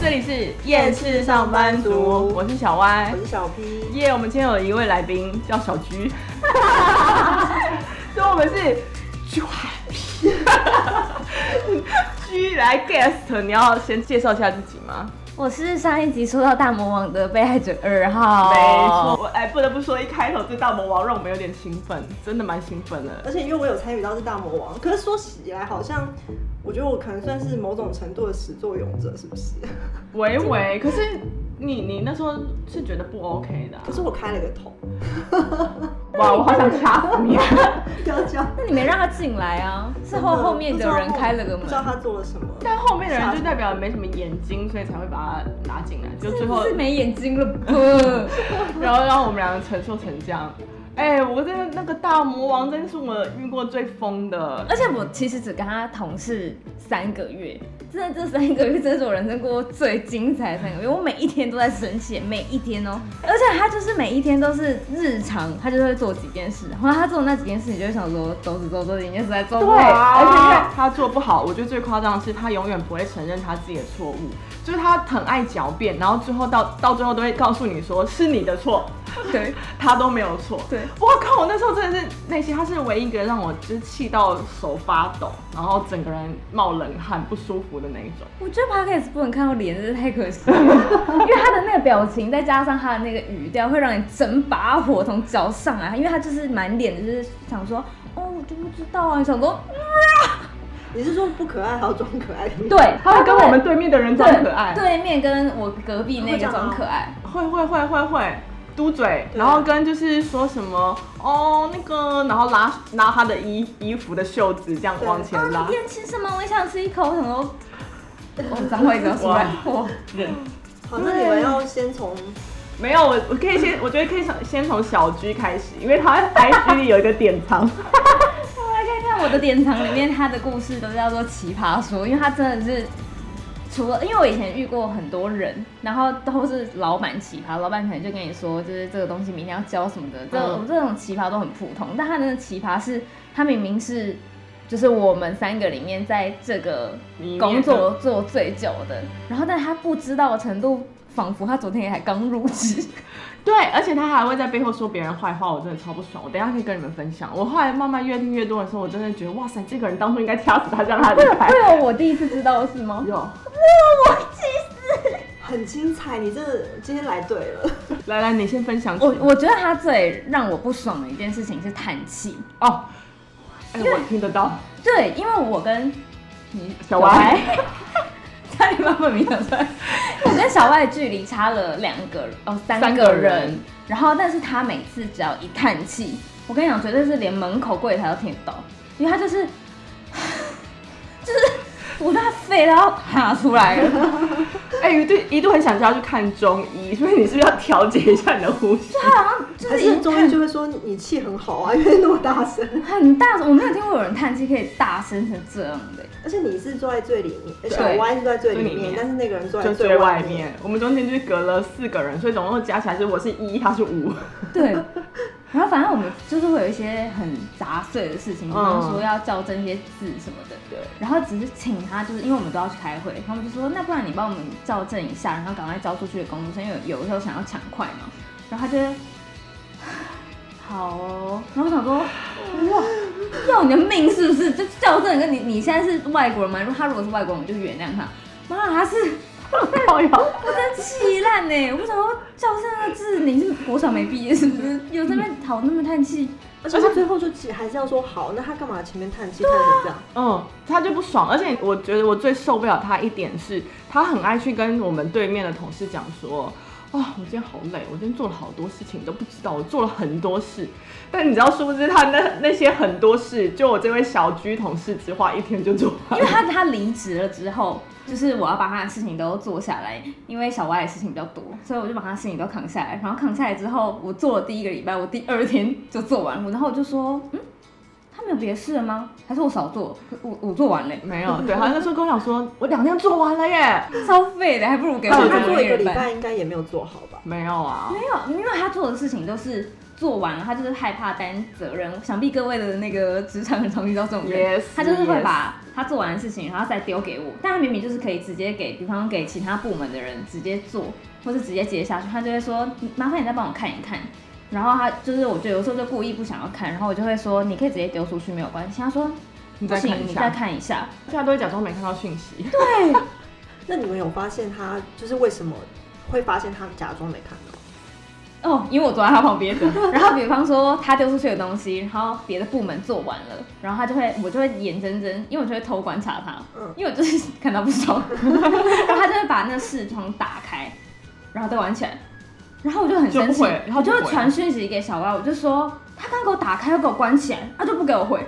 这里是夜市上班族，我是小歪，我是小 P。耶，我们今天有一位来宾叫小 所以我们是 G 来 guest，你要先介绍一下自己吗？我是上一集说到大魔王的被害者二号，没错。我哎，不得不说，一开头这大魔王让我们有点兴奋，真的蛮兴奋的。而且因为我有参与到这大魔王，可是说起来好像，我觉得我可能算是某种程度的始作俑者，是不是？喂喂，可是你你那时候是觉得不 OK 的、啊？可是我开了个头。哇，我好想掐死你！不要这样。那你没让他进来啊？是后后面的人开了个门，不知道他做了什么。但后面的人就代表没什么眼睛，所以才会把他拿进来。就最后是没眼睛了，然后让我们两个承受成这样。哎、欸，我真的那个大魔王真是我遇过最疯的，而且我其实只跟他同事三个月，真的这三个月真是我人生过最精彩的三个月，我每一天都在生气，每一天哦、喔，而且他就是每一天都是日常，他就会做几件事，然后他做的那几件事，你就会想说，都是做这几件事在做，对，而且他做不好，我觉得最夸张的是他永远不会承认他自己的错误，就是他很爱狡辩，然后最后到到最后都会告诉你说是你的错。对，他都没有错。对，我靠，我那时候真的是内心，他是唯一一个让我就是气到手发抖，然后整个人冒冷汗、不舒服的那一种。我觉得 Podcast 不能看到脸，真是太可惜了，因为他的那个表情，再加上他的那个语调，会让你整把火从脚上来。因为他就是满脸就是想说，哦，我就不知道啊，你想说，你是说不可爱，还要装可爱？对，他会跟我们对面的人装可爱，对面跟我隔壁那个装可爱，会会会会会。嘟嘴，然后跟就是说什么哦那个，然后拉拉他的衣衣服的袖子这样往前拉。你今天吃什么？我也想吃一口。什么？我脏话一个出来。哇，好，那你们要先从没有我我可以先，我觉得可以从先从小 G 开始，因为他 IG 里有一个典藏。我来看看我的典藏里面，他的故事都叫做奇葩说，因为他真的是。除了，因为我以前遇过很多人，然后都是老板奇葩，老板可能就跟你说，就是这个东西明天要交什么的，这种、嗯、这种奇葩都很普通。但他的奇葩是，他明明是，就是我们三个里面在这个工作做最久的，然后但他不知道的程度，仿佛他昨天也还刚入职。对，而且他还会在背后说别人坏话，我真的超不爽。我等一下可以跟你们分享。我后来慢慢越听越多的时候，我真的觉得哇塞，这个人当初应该掐死他，让他离开。会有我第一次知道的是吗？有。哇，我气死！很精彩，你这今天来对了。来来，你先分享。我我觉得他最让我不爽的一件事情是叹气哦。哎，我听得到。对，因为我跟你小歪。差点把本名讲出来。我跟小外距离差了两个哦，三个人。然后，但是他每次只要一叹气，我跟你讲，绝对是连门口柜台都听得到，因为他，就是我那肺都要爬出来了。哎、欸，一度一度很想叫他去看中医，所以你是不是要调节一下你的呼吸？他好像就是中医就会说你气很好啊，因为那么大声，很大声。我没有听过有人叹气可以大声成这样的。而且你是坐在最里面，小歪是坐在最里面，但是那个人坐在最外面。外面我们中间就是隔了四个人，所以总共加起来是我是一，他是五。对。然后反正我们就是会有一些很杂碎的事情，比方说要校正一些字什么的。对。然后只是请他，就是因为我们都要去开会，他们就说那不然你帮我们校正一下，然后赶快交出去的工作，因为有的时候想要抢快嘛。然后他就好哦。然后我想说哇。要你的命是不是？就校正跟你，你现在是外国人吗？如果他如果是外国人，我就原谅他。妈，他是，我真气烂呢！我不想说教室那个字，你是国小没毕业是不是？有那边讨那么叹气，而且他最后就还是要说好，那他干嘛前面叹气叹成这样？嗯，他就不爽。而且我觉得我最受不了他一点是，他很爱去跟我们对面的同事讲说。啊、我今天好累，我今天做了好多事情，你都不知道，我做了很多事。但你知道，殊不知他那那些很多事，就我这位小居同事只花一天就做完。因为他他离职了之后，就是我要把他的事情都做下来，因为小歪的事情比较多，所以我就把他事情都扛下来。然后扛下来之后，我做了第一个礼拜，我第二天就做完了。然后我就说，嗯。没有别事了吗？还是我少做？我我做完了。没有。对，好像那时候跟我讲说，我两天做完了耶，超废的，还不如给我他做一个礼拜，应该也没有做好吧？没有啊，没有，因为他做的事情都是做完了，他就是害怕担责任。想必各位的那个职场很常遇到这种人，Yes, 他就是会把他做完的事情，然后再丢给我。但他明明就是可以直接给，比方给其他部门的人直接做，或是直接接下去，他就会说：“麻烦你再帮我看一看。”然后他就是，我觉得有时候就故意不想要看，然后我就会说：“你可以直接丢出去，没有关系。”他说：“你再看一下，你再看一下。”现在都会假装没看到讯息。对。那你们有发现他就是为什么会发现他假装没看到？哦，因为我坐在他旁边。然后比方说他丢出去的东西，然后别的部门做完了，然后他就会，我就会眼睁睁，因为我就会偷观察他，嗯，因为我就是看到不爽，然后他就会把那个视窗打开，然后再玩起来，然后我就很生气，然后就会传讯息给小歪，我就说他刚给我打开又给我关起来，他就不给我回，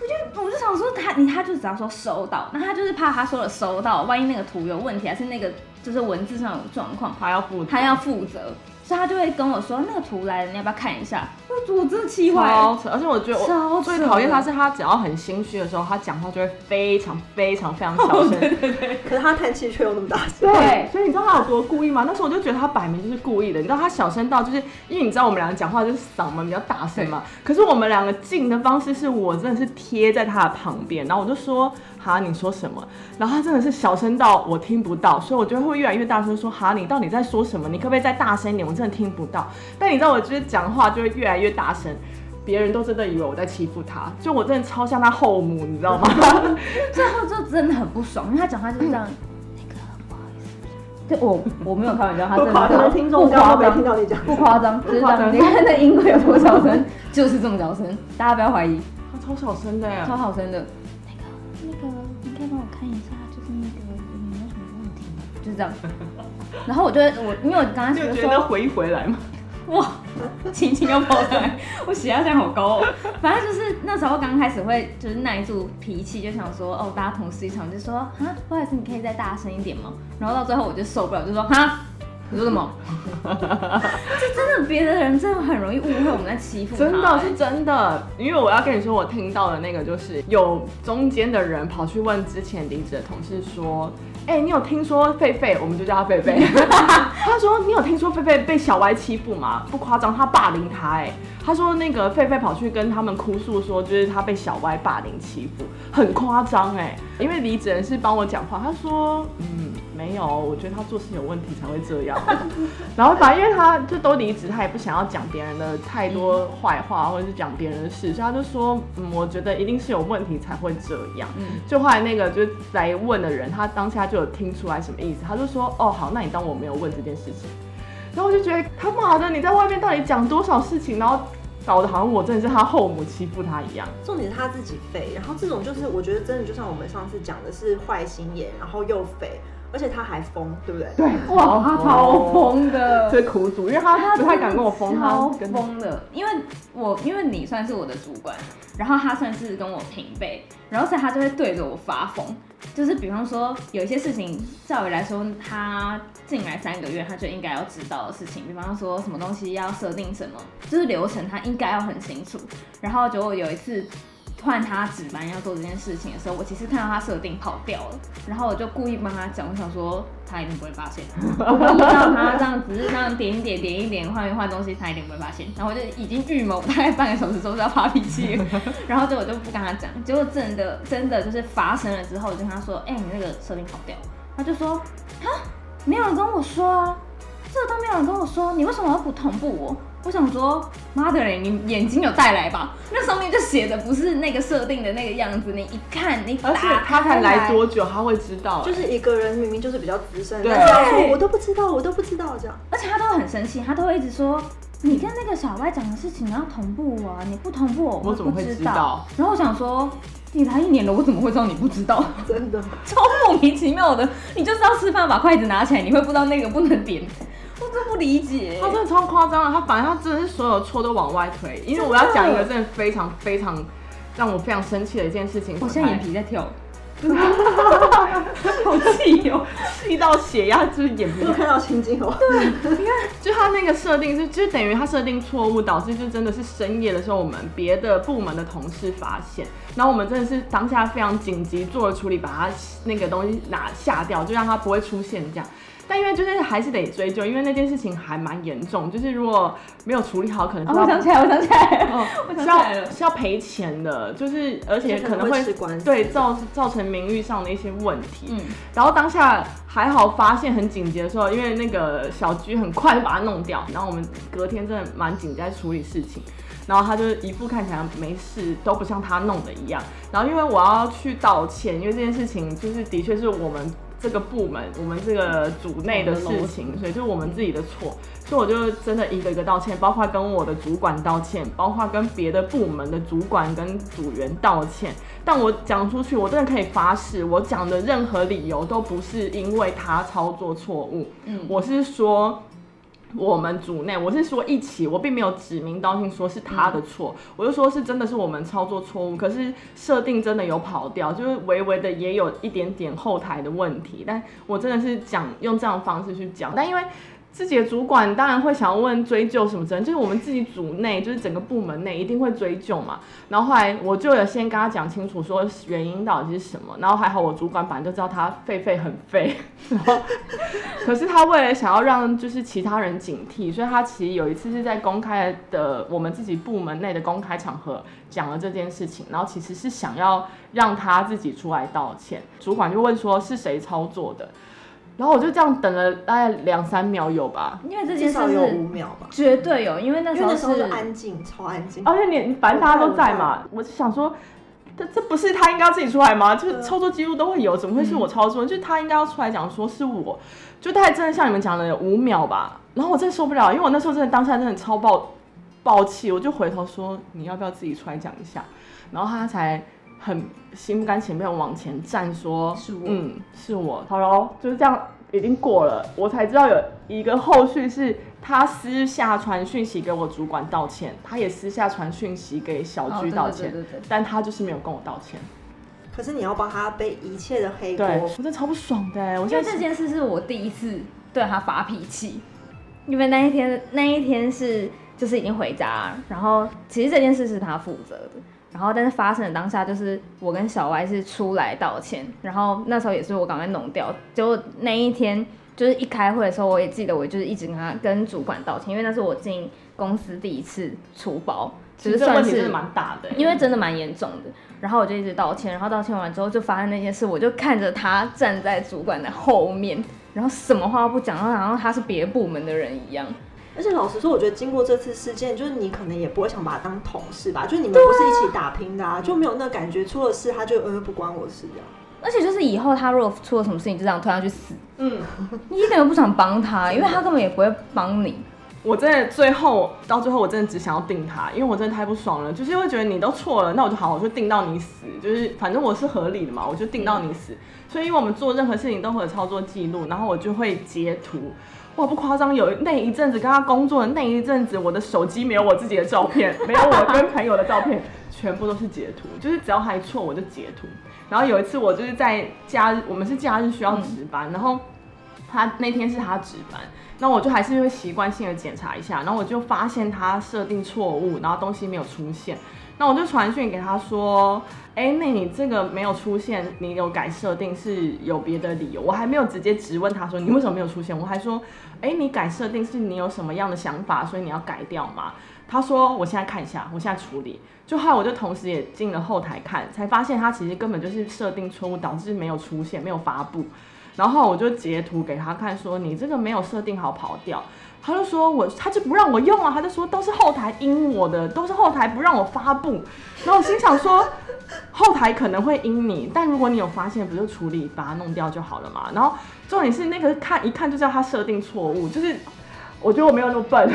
我就我就想说他你他就只要说收到，那他就是怕他说了收到，万一那个图有问题，还是那个就是文字上有状况，他要负他要负责。所以他就会跟我说，那个图来了，你要不要看一下？我我真的气坏了，而且我觉得我最讨厌他是他只要很心虚的时候，他讲话就会非常非常非常小声。对对对。可是他叹气却又那么大声。对。所以你知道他有多故意吗？那时候我就觉得他摆明就是故意的。你知道他小声到就是，因为你知道我们两个讲话就是嗓门比较大声嘛。可是我们两个近的方式是我真的是贴在他的旁边，然后我就说。哈，你说什么？然后他真的是小声到我听不到，所以我就会越来越大声说：哈，你到底在说什么？你可不可以再大声一点？我真的听不到。但你知道，我就是讲话就会越来越大声，别人都真的以为我在欺负他，就我真的超像他后母，你知道吗？最后就真的很不爽，因为他讲话就是这样。嗯、那个不好意思，对我我没有开玩笑，他真的不夸张，听众都没听到你讲，不夸张，不夸张。你看那音轨有多小声，就是这么小声，大家不要怀疑。他超小声的呀，超好声的。我看一下，就是那个有没有什么问题吗？就是这样。然后我就我，因为我刚刚就觉得回一回来嘛。哇，轻轻又跑出来，我血压现在好高哦。反正就是那时候刚开始会就是耐住脾气，就想说哦，大家同事一场就说啊，不好意思，你可以再大声一点吗？然后到最后我就受不了，就说哈。你说什么？这真的，别的人真的很容易误会我们在欺负他。真的是真的，因为我要跟你说，我听到的那个就是有中间的人跑去问之前离职的同事说：“哎、欸，你有听说狒狒？我们就叫他狒狒。他说：“你有听说狒狒被小歪欺负吗？不夸张，他霸凌他。哎，他说那个狒狒跑去跟他们哭诉说，就是他被小歪霸凌欺负，很夸张。哎，因为离职人是帮我讲话，他说：嗯。”没有，我觉得他做事有问题才会这样。然后反正因为他就都离职，他也不想要讲别人的太多坏话，或者是讲别人的事，所以他就说，嗯，我觉得一定是有问题才会这样。嗯，就后来那个就来问的人，他当下就有听出来什么意思，他就说，哦，好，那你当我没有问这件事情。然后我就觉得他妈的，你在外面到底讲多少事情，然后搞得好像我真的是他后母欺负他一样。重点是他自己肥，然后这种就是我觉得真的就像我们上次讲的是坏心眼，然后又肥。而且他还疯，对不对？对，哇，他超疯的，最苦主，因为他他不太敢跟我疯，他超疯的，因为我因为你算是我的主管，然后他算是跟我平辈，然后所以他就会对着我发疯，就是比方说有一些事情，照理来说他进来三个月他就应该要知道的事情，比方说什么东西要设定什么，就是流程他应该要很清楚，然后就有一次。换他值班要做这件事情的时候，我其实看到他设定跑掉了，然后我就故意帮他讲，我想说他一定不会发现，我让他这样只是这样点一点点一点换一换东西，他一定不会发现。然后我就已经预谋大概半个小时之后就要发脾气，然后就我就不跟他讲，结果真的真的就是发生了之后，我就跟他说，哎、欸，你那个设定跑掉，他就说，啊，没有人跟我说啊，这个都没有人跟我说，你为什么要不同步我？我想说，妈的嘞，你眼睛有带来吧？那上面就写的不是那个设定的那个样子，你一看，你而且他才来多久，他会知道？就是一个人明明就是比较资深，对，我都不知道，我都不知道这样。而且他都很生气，他都会一直说，你跟那个小歪讲的事情要同步啊，你不同步我，我怎么会知道？然后我想说，你来一年了，我怎么会知道你不知道？真的超莫名其妙的，你就是要吃饭把筷子拿起来，你会不知道那个不能点。我真不理解，他真的超夸张的，他反正他真的是所有错都往外推。因为我要讲一个真的非常非常让我非常生气的一件事情，我现在眼皮在跳，好气哦，气到血压就是眼皮都看到青筋哦。对，你看，就他那个设定是，就等于他设定错误，导致就真的是深夜的时候，我们别的部门的同事发现，然后我们真的是当下非常紧急做了处理，把他那个东西拿下掉，就让他不会出现这样。但因为就是还是得追究，因为那件事情还蛮严重，就是如果没有处理好，可能我想起来，我想起来，哦，我想起来了，是要赔钱的，就是而且可能会对造造成名誉上的一些问题。嗯，然后当下还好发现很紧急的时候，因为那个小居很快就把它弄掉，然后我们隔天真的蛮紧急在处理事情。然后他就一副看起来没事，都不像他弄的一样。然后因为我要去道歉，因为这件事情就是的确是我们这个部门、我们这个组内的事情，所以就是我们自己的错。所以我就真的一个一个道歉，包括跟我的主管道歉，包括跟别的部门的主管跟组员道歉。但我讲出去，我真的可以发誓，我讲的任何理由都不是因为他操作错误。嗯，我是说。我们组内，我是说一起，我并没有指名道姓说是他的错，我就说是真的是我们操作错误，可是设定真的有跑掉，就是微微的也有一点点后台的问题，但我真的是讲用这样方式去讲，但因为。自己的主管当然会想要问追究什么责任，就是我们自己组内，就是整个部门内一定会追究嘛。然后后来我就有先跟他讲清楚，说原因到底是什么。然后还好我主管本来就知道他废废很废，然 后可是他为了想要让就是其他人警惕，所以他其实有一次是在公开的我们自己部门内的公开场合讲了这件事情，然后其实是想要让他自己出来道歉。主管就问说是谁操作的？然后我就这样等了大概两三秒有吧，因为这件事是有五秒吧，绝对有，因为那时候是安静，超安静。而且你反正大家都在嘛，我就想说，这这不是他应该要自己出来吗？就是操作记录都会有，怎么会是我操作？嗯、就是他应该要出来讲说是我，就大概真的像你们讲的有五秒吧。然后我真的受不了，因为我那时候真的当下真的超爆爆气，我就回头说你要不要自己出来讲一下？然后他才。很心不甘情不愿往前站，说：“是我，嗯，是我。”好喽，就是这样，已经过了。我才知道有一个后续是，他私下传讯息给我主管道歉，他也私下传讯息给小鞠道歉，但他就是没有跟我道歉。可是你要帮他背一切的黑锅，对，我真的超不爽的。我觉得这件事是我第一次对他发脾气，因为那一天那一天是就是已经回家，然后其实这件事是他负责的。然后，但是发生的当下，就是我跟小歪是出来道歉，然后那时候也是我赶快弄掉。结果那一天就是一开会的时候，我也记得我就是一直跟他跟主管道歉，因为那是我进公司第一次出包，其实算是蛮大的，因为真的蛮严重的。然后我就一直道歉，然后道歉完之后就发生那件事，我就看着他站在主管的后面，然后什么话都不讲，然后好像他是别部门的人一样。而且老实说，我觉得经过这次事件，就是你可能也不会想把他当同事吧？就是你们不是一起打拼的啊，啊就没有那感觉。出了事他就呃不关我事这样。而且就是以后他如果出了什么事情，就这样推他去死。嗯，你一点都不想帮他，因为他根本也不会帮你。我真的最后到最后，我真的只想要定他，因为我真的太不爽了。就是会觉得你都错了，那我就好，我就定到你死。就是反正我是合理的嘛，我就定到你死。所以因为我们做任何事情都会有操作记录，然后我就会截图。哇，不夸张，有那一阵子跟他工作的那一阵子，我的手机没有我自己的照片，没有我跟朋友的照片，全部都是截图，就是只要还错我就截图。然后有一次我就是在假日，我们是假日需要值班，嗯、然后他那天是他值班，那我就还是会习惯性的检查一下，然后我就发现他设定错误，然后东西没有出现。那我就传讯给他说，哎、那你这个没有出现，你有改设定是有别的理由？我还没有直接质问他说你为什么没有出现，我还说，哎、你改设定是你有什么样的想法，所以你要改掉吗？他说我现在看一下，我现在处理。就后来我就同时也进了后台看，才发现他其实根本就是设定错误导致没有出现，没有发布。然后我就截图给他看，说你这个没有设定好跑掉。他就说我，他就不让我用啊，他就说都是后台阴我的，都是后台不让我发布。然后我心想说，后台可能会阴你，但如果你有发现，不就处理把它弄掉就好了嘛。然后重点是那个看一看就知道他设定错误，就是我觉得我没有那么笨，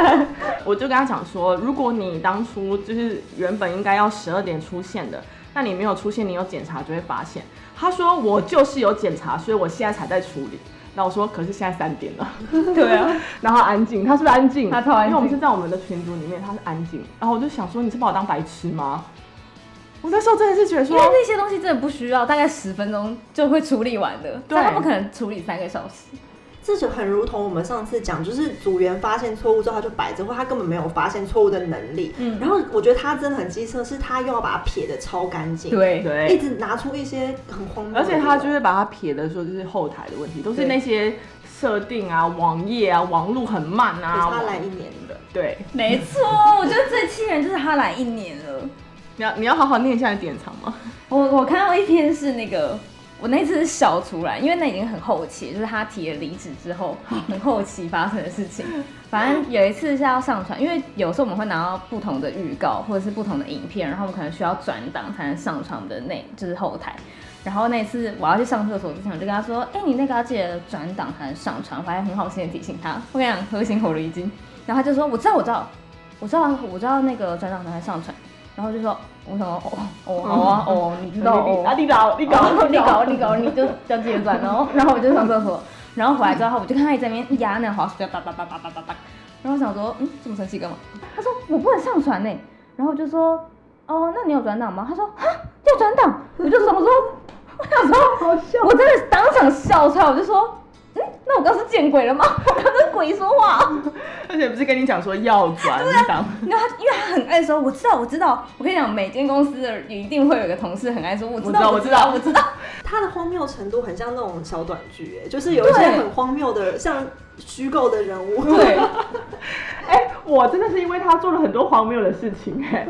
我就跟他讲说，如果你当初就是原本应该要十二点出现的，那你没有出现，你有检查就会发现。他说我就是有检查，所以我现在才在处理。那我说，可是现在三点了，对啊，然后安静，他是不是安静？他超安静，因为我们是在我们的群组里面，他是安静。然后我就想说，你是把我当白痴吗？我那时候真的是觉得说，因为那些东西真的不需要，大概十分钟就会处理完的，对，但他不可能处理三个小时。这就很如同我们上次讲，就是组员发现错误之后，他就摆着，或他根本没有发现错误的能力。嗯，然后我觉得他真的很机车，是他又要把它撇的超干净，对对，一直拿出一些很荒谬，而且他就是把它撇的说，就是后台的问题，都是那些设定啊、网页啊、网路很慢啊。他来一年的，对，没错，我觉得最气人就是他来一年了。你要你要好好念一下你典藏吗？我我看到一篇是那个。我那次是笑出来，因为那已经很后期，就是他提了离职之后，很后期发生的事情。反正有一次是要上传，因为有时候我们会拿到不同的预告或者是不同的影片，然后我们可能需要转档才能上传的那，就是后台。然后那次我要去上厕所之前，我就跟他说：“哎、欸，你那个要记得转档才能上传。”我还很好心的提醒他，我跟你讲，核心火了已经。然后他就说：“我知道，我知道，我知道，我知道那个转档才能上传。”然后就说，我想说，哦哦好啊，哦，你知道哦，啊你搞你搞你搞你搞，你就要记得转，然后 然后我就上厕所，然后回来之后我就看他一直在那边压那个滑鼠，就叭叭叭叭叭叭叭，然后我想说，嗯，这么生气干嘛？他说我不能上传呢，然后我就说，哦，那你有转档吗？他说，哈，要转档，我就想说，我想说，好笑，我真的当场笑出来，我就说。嗯，那我刚是见鬼了吗？我刚跟鬼说话，而且不是跟你讲说要转档，你知道他，因为他很爱说，我知道，我知道。我跟你讲，每间公司的一定会有一个同事很爱说，我知道，我知道，我知道。他的荒谬程度很像那种小短剧，哎，就是有一些很荒谬的，像虚构的人物。对，哎、欸，我真的是因为他做了很多荒谬的事情，哎，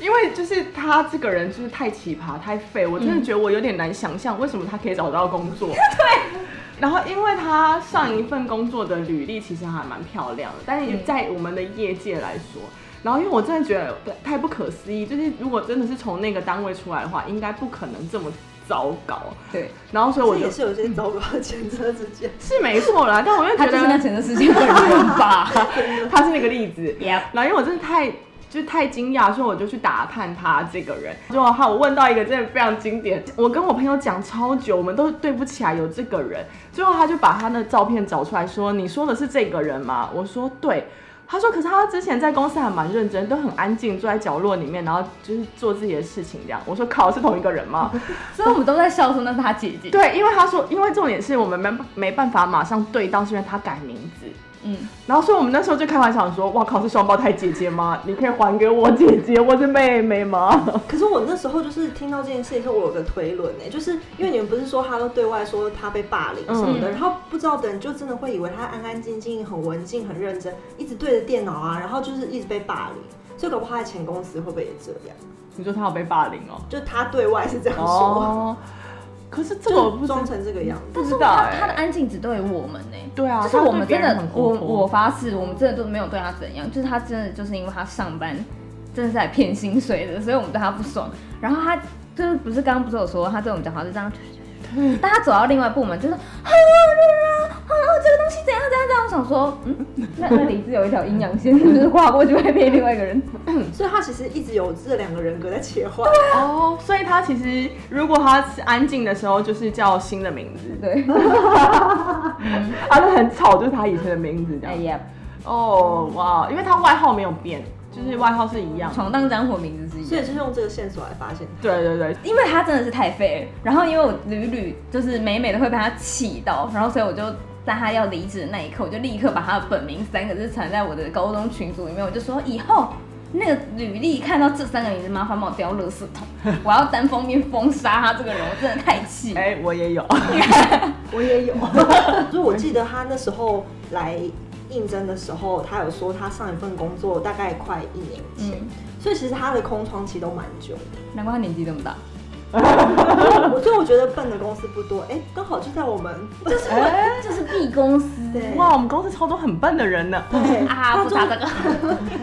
因为就是他这个人就是太奇葩、太废，我真的觉得我有点难想象为什么他可以找到工作。对。然后，因为他上一份工作的履历其实还蛮漂亮的，但是在我们的业界来说，然后因为我真的觉得太不可思议，就是如果真的是从那个单位出来的话，应该不可能这么糟糕。对，然后所以我也是有些糟糕的前车之鉴，是没错啦。但我又觉得他 是那前车之鉴本人吧，他是那个例子。然后因为我真的太。就太惊讶，所以我就去打探他这个人。就好，我问到一个真的非常经典，我跟我朋友讲超久，我们都对不起来有这个人。最后他就把他的照片找出来说：“你说的是这个人吗？”我说：“对。”他说：“可是他之前在公司还蛮认真，都很安静，坐在角落里面，然后就是做自己的事情这样。”我说：“靠，是同一个人吗？” 所以我们都在笑说那是他姐姐。对，因为他说，因为重点是我们没没办法马上对到，是因为他改名字。嗯，然后所以我们那时候就开玩笑说，哇靠，是双胞胎姐姐吗？你可以还给我姐姐，我是妹妹吗？可是我那时候就是听到这件事情，我有个推论呢，就是因为你们不是说他都对外说他被霸凌什么的，嗯、然后不知道的人就真的会以为他安安静静、很文静、很认真，一直对着电脑啊，然后就是一直被霸凌，所以搞不好他在前公司会不会也这样？你说他有被霸凌哦？就他对外是这样说。哦可是这个我不装成这个样子，但是他他的安静只对我们呢。对啊，就是我们真的，我我发誓，我们真的都没有对他怎样。就是他真的就是因为他上班真的是来骗薪水的，所以我们对他不爽。然后他就是不是刚刚不是有说他对我们讲话是这样。但他走到另外部门，就是啊啊啊，这个东西怎样怎样怎样。我想说，嗯，那那里是有一条阴阳线，就是跨过去会变另外一个人。所以他其实一直有这两个人格在切换。哦，所以他其实如果他是安静的时候，就是叫新的名字。对。他是很吵，就是他以前的名字这样。哎呀。哦哇，因为他外号没有变。就是外号是一样，闯荡江湖名字是一样，所以就是用这个线索来发现。对对对，因为他真的是太废了，然后因为我屡屡就是每每都会被他气到，然后所以我就在他要离职的那一刻，我就立刻把他的本名三个字传在我的高中群组里面，我就说以后那个履历看到这三个名字，麻烦帮我丢垃圾桶，我要单封面封杀他这个人，我真的太气。哎、欸，我也有，我也有，所以我记得他那时候来。应征的时候，他有说他上一份工作大概快一年前，嗯、所以其实他的空窗期都蛮久的。难怪他年纪这么大。所以我觉得笨的公司不多，哎、欸，刚好就在我们，就是哎，这是 B 公司，哇，我们公司超多很笨的人呢。对啊，不打这个，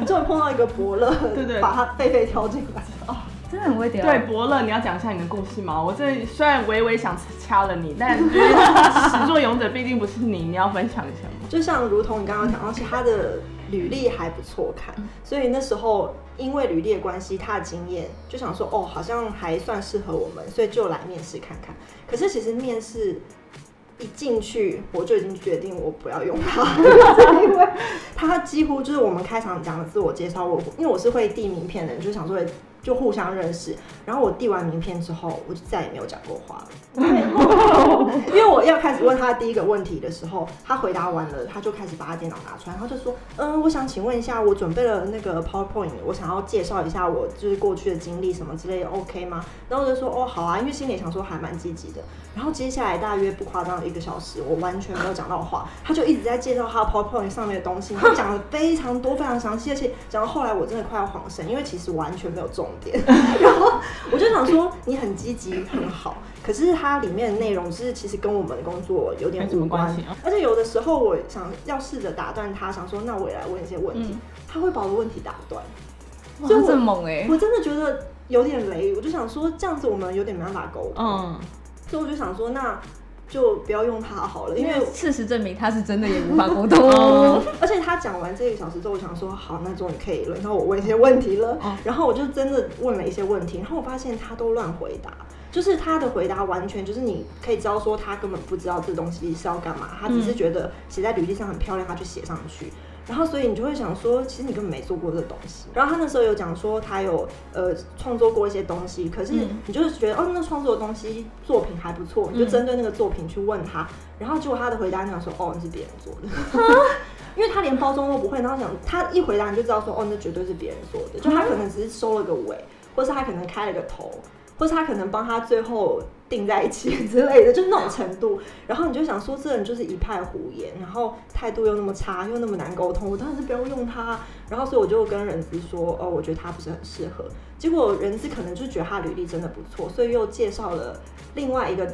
终于碰到一个伯乐，对对，把他贝贝挑进来。哦，真的很会屌。对，伯乐，你要讲一下你的故事吗？我这虽然微微想掐了你，但 始作俑者毕竟不是你，你要分享一下吗？就像如同你刚刚讲到，其实他的履历还不错看，所以那时候因为履历的关系，他的经验就想说，哦，好像还算适合我们，所以就来面试看看。可是其实面试一进去，我就已经决定我不要用他，因为他几乎就是我们开场讲的自我介绍，我因为我是会递名片的人，就想说就互相认识。然后我递完名片之后，我就再也没有讲过话了。对 因为我要开始问他第一个问题的时候，他回答完了，他就开始把他电脑拿出来，然后就说：“嗯，我想请问一下，我准备了那个 PowerPoint，我想要介绍一下我就是过去的经历什么之类的，OK 吗？”然后我就说：“哦，好啊。”因为心里想说还蛮积极的。然后接下来大约不夸张一个小时，我完全没有讲到话，他就一直在介绍他 PowerPoint 上面的东西，他讲了非常多、非常详细，而且讲到后来我真的快要恍神，因为其实完全没有重点。然后我就想说，你很积极，很好。可是它里面的内容是其实跟我们的工作有点无关，而且有的时候我想要试着打断他，想说那我也来问一些问题，他会把我的问题打断，就这么猛哎！我真的觉得有点雷，我就想说这样子我们有点没办法沟通，嗯，所以我就想说那就不要用他好了，因为事实证明他是真的也无法沟通，而且他讲完这个小时之后，我想说好，那终于可以轮到我问一些问题了，然后我就真的问了一些问题，然后我发现他都乱回答。就是他的回答完全就是你可以知道说他根本不知道这东西是要干嘛，他只是觉得写在履历上很漂亮，他就写上去。然后所以你就会想说，其实你根本没做过这东西。然后他那时候有讲说他有呃创作过一些东西，可是你就是觉得哦，那创作的东西作品还不错，你就针对那个作品去问他。然后结果他的回答你想说哦，那是别人做的，因为他连包装都不会。然后想他一回答你就知道说哦，那绝对是别人做的，就他可能只是收了个尾，或是他可能开了个头。或是他可能帮他最后定在一起 之类的，就那种程度。然后你就想说，这人就是一派胡言，然后态度又那么差，又那么难沟通，我当然是不要用他。然后所以我就跟人资说，哦，我觉得他不是很适合。结果人资可能就觉得他履历真的不错，所以又介绍了另外一个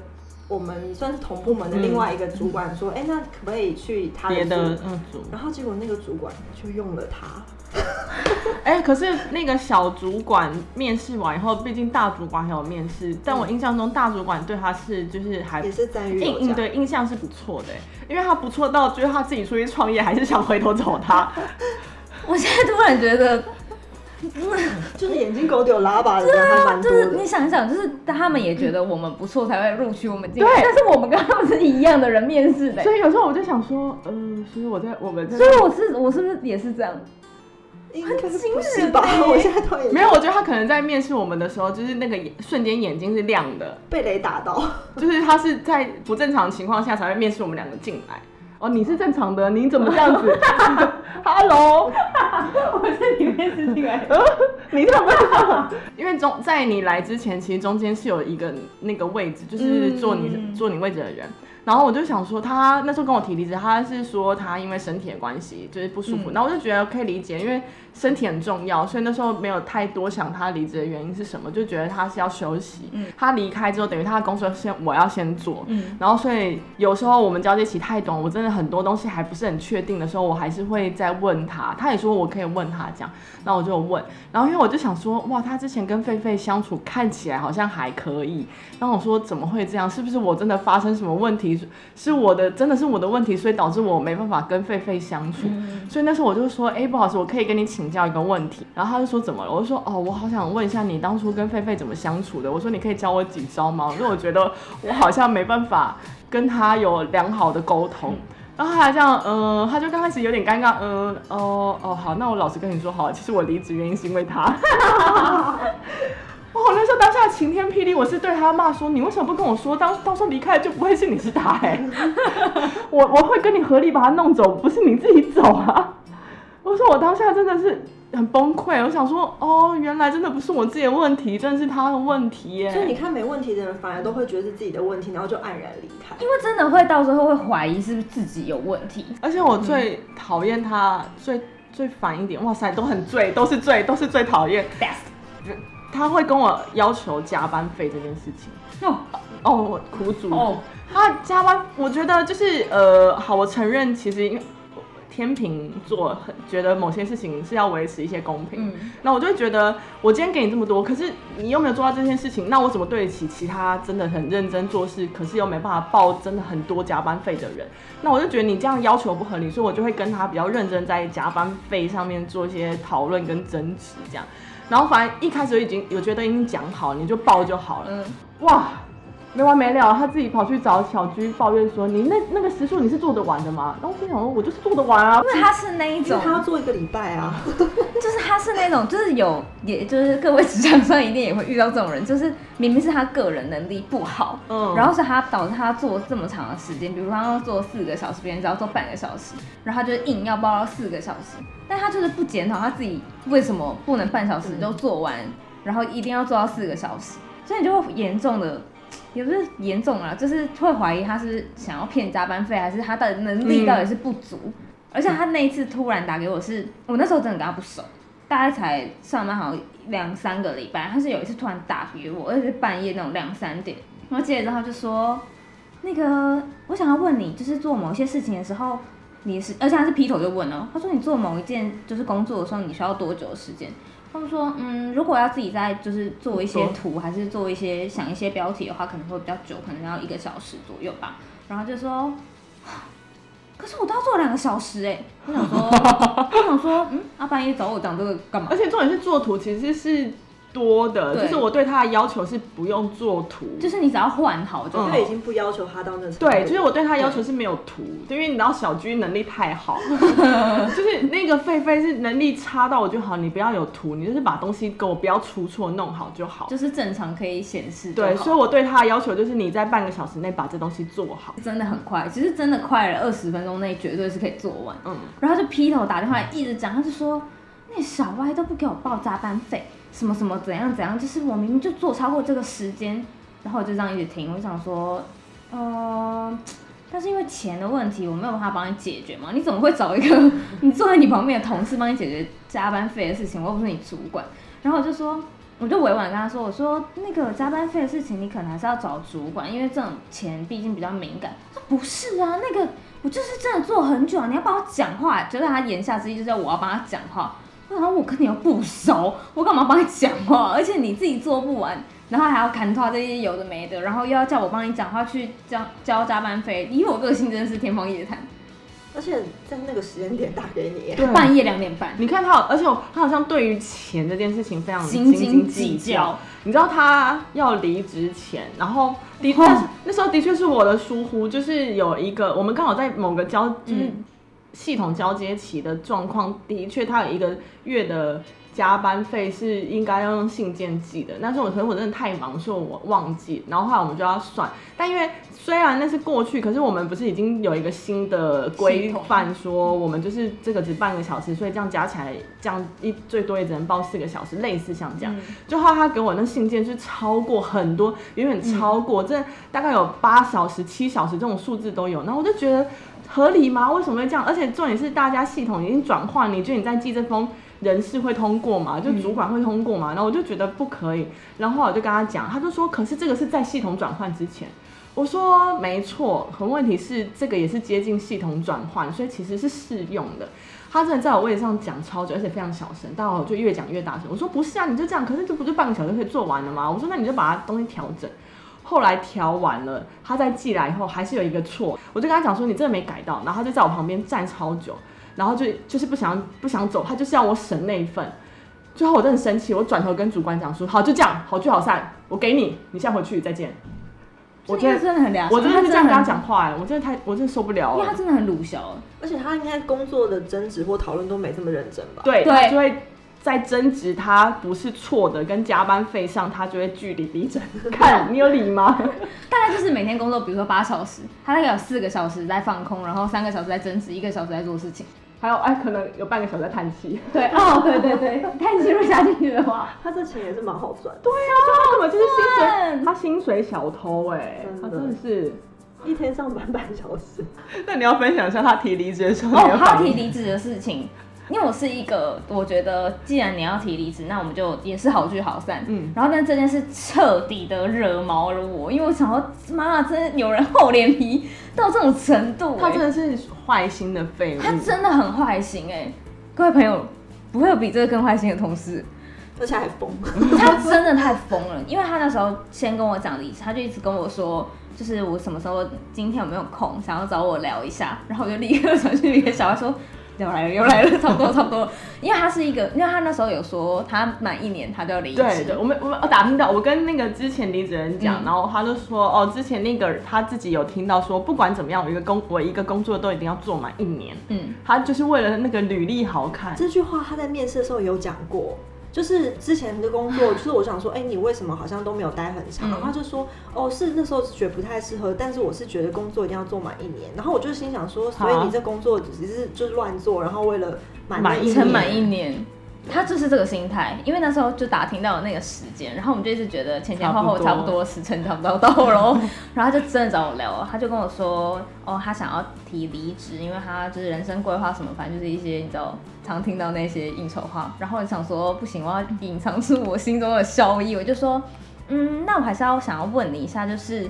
我们算是同部门的另外一个主管，说，哎、嗯，那可不可以去他的组？嗯，然后结果那个主管就用了他。哎、欸，可是那个小主管面试完以后，毕竟大主管还有面试，但我印象中大主管对他是就是还也是在印印对印象是不错的，因为他不错到就是他自己出去创业，还是想回头找他。我现在突然觉得，就是眼睛狗丢拉巴的人还蛮多的。就是你想一想，就是他们也觉得我们不错，才会录取我们进来。对，但是我们跟他们是一样的人面试的，所以有时候我就想说，嗯、呃，所以我在我们在，所以我是我是不是也是这样？很惊人吧？我现在突然没有，我觉得他可能在面试我们的时候，就是那个瞬间眼睛是亮的，被雷打到，就是他是在不正常情况下才会面试我们两个进来。哦，你是正常的，你怎么这样子？Hello，我是里面是进来的，你怎么？因为中在你来之前，其实中间是有一个那个位置，就是坐你、嗯、坐你位置的人。然后我就想说，他那时候跟我提离职，他是说他因为身体的关系就是不舒服。那、嗯、我就觉得可以理解，因为身体很重要，所以那时候没有太多想他离职的原因是什么，就觉得他是要休息。嗯、他离开之后，等于他的工作先我要先做。嗯、然后所以有时候我们交接期太短，我真的很多东西还不是很确定的时候，我还是会再问他。他也说我可以问他这样，那我就问。然后因为我就想说，哇，他之前跟狒狒相处看起来好像还可以。然后我说怎么会这样？是不是我真的发生什么问题？是我的真的是我的问题，所以导致我没办法跟狒狒相处。嗯、所以那时候我就说，哎、欸，不好意思，我可以跟你请教一个问题。然后他就说怎么了？我就说，哦，我好想问一下你当初跟狒狒怎么相处的。我说你可以教我几招吗？因为我觉得我好像没办法跟他有良好的沟通。嗯、然后他还这样，嗯、呃，他就刚开始有点尴尬，嗯、呃，哦，哦，好，那我老实跟你说，好，其实我离职原因是因为他。哦，那时候当下晴天霹雳，我是对他骂说：“你为什么不跟我说？当到时候离开就不会是你是他哎、欸，我我会跟你合力把他弄走，不是你自己走啊。”我说我当下真的是很崩溃，我想说哦，原来真的不是我自己的问题，真的是他的问题耶。所以你看，没问题的人反而都会觉得是自己的问题，然后就黯然离开，因为真的会到时候会怀疑是不是自己有问题。而且我最讨厌他，最最烦一点，哇塞，都很醉，都是醉，都是最讨厌。Best. 他会跟我要求加班费这件事情。哦哦，苦主。哦，他加班，我觉得就是呃，好，我承认，其实因为天秤座很觉得某些事情是要维持一些公平。嗯。那我就会觉得，我今天给你这么多，可是你又没有做到这件事情，那我怎么对得起其他真的很认真做事，可是又没办法报真的很多加班费的人？那我就觉得你这样要求不合理，所以我就会跟他比较认真在加班费上面做一些讨论跟争执，这样。然后反正一开始就已经有觉得已经讲好，你就报就好了。嗯，哇，没完没了，他自己跑去找小居抱怨说：“你那那个时数你是做得完的吗？”然后我心想说：“我就是做得完啊。”因为他是那一种，他要做一个礼拜啊，就是他是那种，就是有，也就是各位职场上一定也会遇到这种人，就是明明是他个人能力不好，嗯，然后是他导致他做这么长的时间，比如说他要做四个小时，别人只要做半个小时，然后他就硬要包到四个小时，但他就是不检讨他自己为什么不能半小时就做完，嗯、然后一定要做到四个小时，所以你就会严重的。也不是严重啊，就是会怀疑他是想要骗加班费，还是他的能力到底是不足。嗯、而且他那一次突然打给我是，是我那时候真的跟他不熟，大概才上班好像两三个礼拜。他是有一次突然打给我，而且是半夜那种两三点，然后接着之后就说，那个我想要问你，就是做某些事情的时候，你是，而且他是劈头就问哦，他说你做某一件就是工作的时候，你需要多久的时间？他们说，嗯，如果要自己在就是做一些图，还是做一些想一些标题的话，可能会比较久，可能要一个小时左右吧。然后就说，可是我都要做两个小时哎。我想说，我想说，嗯，阿半夜找我讲这个干嘛？而且重点是做图其实是。多的，就是我对他的要求是不用做图，就是你只要换好就，他已经不要求他到那。对，就是我对他要求是没有图，因为你知道小居能力太好，就是那个狒狒是能力差到我就好，你不要有图，你就是把东西给我不要出错弄好就好，就是正常可以显示。对，所以我对他的要求就是你在半个小时内把这东西做好，真的很快，其实真的快了，二十分钟内绝对是可以做完。嗯，然后就劈头打电话一直讲，他就说小歪都不给我报加班费。什么什么怎样怎样，就是我明明就做超过这个时间，然后我就这样一直听。我想说，呃，但是因为钱的问题，我没有办法帮你解决嘛。你怎么会找一个 你坐在你旁边的同事帮你解决加班费的事情？我又不是你主管。然后我就说，我就委婉跟他说，我说那个加班费的事情，你可能还是要找主管，因为这种钱毕竟比较敏感。他说不是啊，那个我就是真的做很久啊，你要帮我讲话，觉得他言下之意就是我要帮他讲话。然后我跟你又不熟，我干嘛帮你讲话？而且你自己做不完，然后还要砍他这些有的没的，然后又要叫我帮你讲话去交交加班费，以我个性真的是天方夜谭。而且在那个时间点打给你，对半夜两点半。你看他，而且他好像对于钱这件事情非常斤斤计较。你知道他要离职前，然后的确、哦、那时候的确是我的疏忽，就是有一个我们刚好在某个交就是。嗯系统交接期的状况，的确，他有一个月的加班费是应该要用信件寄的。那时候我可能我真的太忙，所以我忘记。然后后来我们就要算，但因为虽然那是过去，可是我们不是已经有一个新的规范，说我们就是这个只半个小时，所以这样加起来，这样一最多也只能报四个小时，类似像这样。就后来他给我那信件是超过很多，远远超过，这大概有八小时、七小时这种数字都有。然后我就觉得。合理吗？为什么会这样？而且重点是，大家系统已经转换，你觉得你在寄这封人事会通过吗？就主管会通过吗？然后我就觉得不可以。然后我就跟他讲，他就说：“可是这个是在系统转换之前。”我说：“没错，可问题是这个也是接近系统转换，所以其实是适用的。”他真的在我位置上讲超久，而且非常小声，但我就越讲越大声。我说：“不是啊，你就这样，可是这不就半个小时可以做完了吗？”我说：“那你就把它东西调整。”后来调完了，他再寄来以后还是有一个错，我就跟他讲说，你真的没改到，然后他就在我旁边站超久，然后就就是不想不想走，他就是要我审那一份。最后我真的生气，我转头跟主管讲说，好，就这样，好聚好散，我给你，你现在回去再见。我真的真的很良心，我真的是这样跟他讲话哎，我真的太我真的受不了了，因为他真的很鲁小，而且他应该工作的争执或讨论都没这么认真吧？对对，就会。在争执他不是错的跟加班费上，他就会据理力争。看你有理吗？大概就是每天工作，比如说八小时，他大概有四个小时在放空，然后三个小时在争执，一个小时在做事情，还有哎，可能有半个小时在叹气。对哦，对对对，叹气如果加进去的话，他这钱也是蛮好赚。对啊，他根本就是薪水，他薪水小偷哎，他真的是一天上班半小时。那你要分享一下他提离职的时候，哦，他提离职的事情。因为我是一个，我觉得既然你要提离职，那我们就也是好聚好散。嗯，然后但这件事彻底的惹毛了我，因为我想说，妈妈真的有人厚脸皮到这种程度，欸，他真的是坏心的废物，他真的很坏心哎，欸，各位朋友，不会有比这个更坏心的同事，而且还疯，他真的太疯了，因为他那时候先跟我讲离职，他就一直跟我说，就是我什么时候今天有没有空，想要找我聊一下，然后我就立刻传讯给小孩说。又来了又来了，差不多差不多。因为他是一个，因为他那时候有说他满一年他就要离职。对对，我们我们我打听到，我跟那个之前离职人讲，嗯、然后他就说哦，之前那个他自己有听到说，不管怎么样，我一个工我一个工作都一定要做满一年。嗯，他就是为了那个履历好看。这句话他在面试的时候有讲过。就是之前的工作，就是我想说，哎、欸，你为什么好像都没有待很长？嗯、然后他就说，哦，是那时候觉得不太适合，但是我是觉得工作一定要做满一年。然后我就心想说，所以你这工作只是就是乱做，然后为了满成满一年。他就是这个心态，因为那时候就打听到了那个时间，然后我们就一直觉得前前后后差不多时辰差不多到了，然后他就真的找我聊，他就跟我说，哦，他想要提离职，因为他就是人生规划什么，反正就是一些你知道常听到那些应酬话，然后我想说不行，我要隐藏住我心中的笑意，我就说，嗯，那我还是要想要问你一下，就是。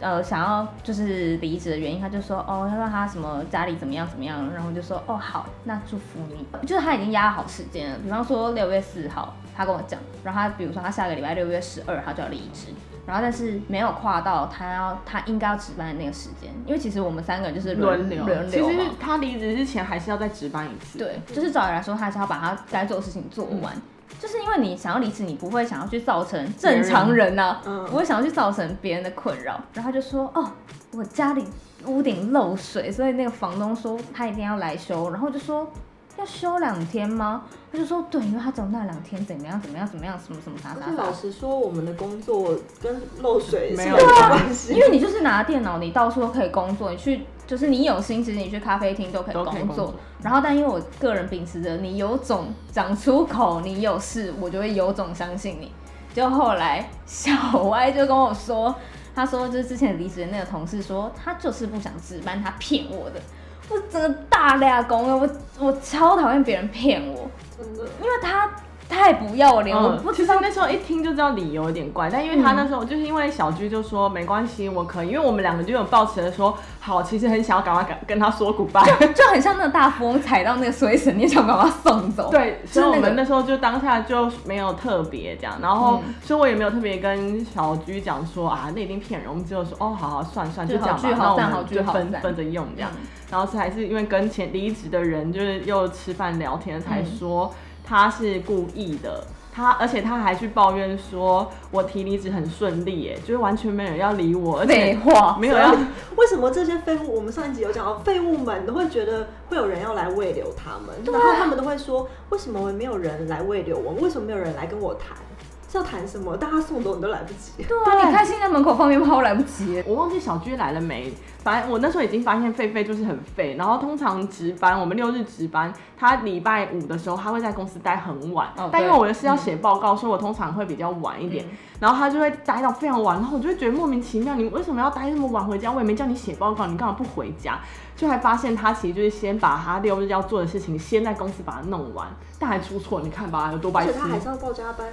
呃，想要就是离职的原因，他就说哦，他说他什么家里怎么样怎么样，然后就说哦好，那祝福你。就是他已经压好时间了，比方说六月四号，他跟我讲，然后他比如说他下个礼拜六月十二他就要离职，然后但是没有跨到他要他应该要值班的那个时间，因为其实我们三个人就是轮流轮流。其实他离职之前还是要再值班一次。对，就是照理来说，他还是要把他该做的事情做完。嗯就是因为你想要离职，你不会想要去造成正常人啊，嗯、不会想要去造成别人的困扰。然后他就说：“哦，我家里屋顶漏水，所以那个房东说他一定要来修。”然后就说。要修两天吗？他就说对，因为他走那两天怎么样怎么样怎么样什么什么啥啥。老实说，我们的工作跟漏水没有关系，因为你就是拿电脑，你到处都可以工作，你去就是你有心，其实你去咖啡厅都可以工作。工作然后，但因为我个人秉持着你有种讲出口，你有事，我就会有种相信你。就后来小歪就跟我说，他说就是之前离职的那个同事说，他就是不想值班，他骗我的。我真的大俩工了，我我超讨厌别人骗我，真的，因为他。太不要脸！我不知道，其实那时候一听就知道理由有点怪，但因为他那时候就是因为小居就说没关系，我可以，因为我们两个就有抱持的说好，其实很想要赶快跟跟他说 goodbye，就 就很像那个大富翁踩到那个水神，你想把他送走。对，所以我们那时候就当下就没有特别这样，然后所以我也没有特别跟小居讲说啊，那一定骗人，我们只有说哦，好好算算就这样吧，那我们就分分着用这样，然后是还是因为跟前离职的人就是又吃饭聊天才说。他是故意的，他而且他还去抱怨说，我提离职很顺利，耶，就是完全没有人要理我，而且话没有要。为什么这些废物？我们上一集有讲到，废物们都会觉得会有人要来喂留他们，然后他们都会说，为什么没有人来喂留我？为什么没有人来跟我谈？要谈什么？大家送走你都来不及。对啊，你看现在门口放鞭炮来不及。我忘记小居来了没？反正我那时候已经发现狒狒就是很废。然后通常值班，我们六日值班，他礼拜五的时候他会在公司待很晚。哦、但因为我的是要写报告，嗯、所以我通常会比较晚一点。嗯、然后他就会待到非常晚，然后我就会觉得莫名其妙，你为什么要待那么晚回家？我也没叫你写报告，你干嘛不回家？就还发现他其实就是先把他六日要做的事情先在公司把它弄完，但还出错，你看吧，有多白痴。而且他还是要报加班。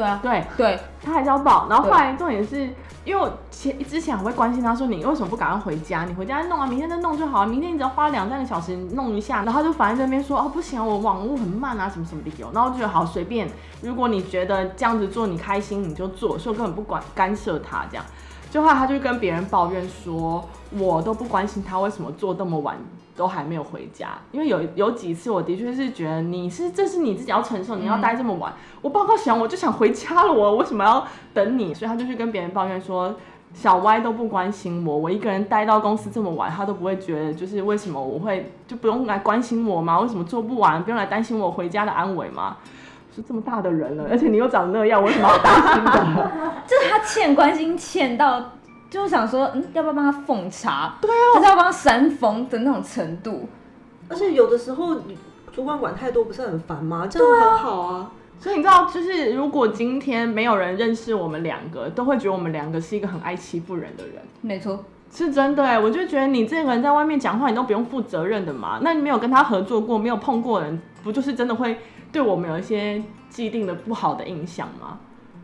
对啊，对对，他还是要报。然后后来重点是，因为我前之前我会关心他说，你为什么不赶快回家？你回家弄啊，明天再弄就好啊。明天你只要花两三个小时弄一下。然后他就反正在那边说，哦不行，我网络很慢啊，什么什么理由。然后我就觉得好随便，如果你觉得这样子做你开心，你就做，所以我根本不管干涉他这样。就后来他就跟别人抱怨说，我都不关心他为什么做这么晚。都还没有回家，因为有有几次我的确是觉得你是这是你自己要承受，你要待这么晚，我报告写完我就想回家了，我为什么要等你？所以他就去跟别人抱怨说，小歪都不关心我，我一个人待到公司这么晚，他都不会觉得就是为什么我会就不用来关心我吗？为什么做不完不用来担心我回家的安危吗？是这么大的人了，而且你又长那样，为什么要担心的？就是他欠关心欠到。就是想说，嗯，要不要帮他奉茶？对啊，就是要帮他扇风的那种程度。而且有的时候，主管管太多，不是很烦吗？这样很好啊。啊所以你知道，就是如果今天没有人认识我们两个，都会觉得我们两个是一个很爱欺负人的人。没错，是真的哎。我就觉得你这个人在外面讲话，你都不用负责任的嘛。那你没有跟他合作过，没有碰过人，不就是真的会对我们有一些既定的不好的印象吗？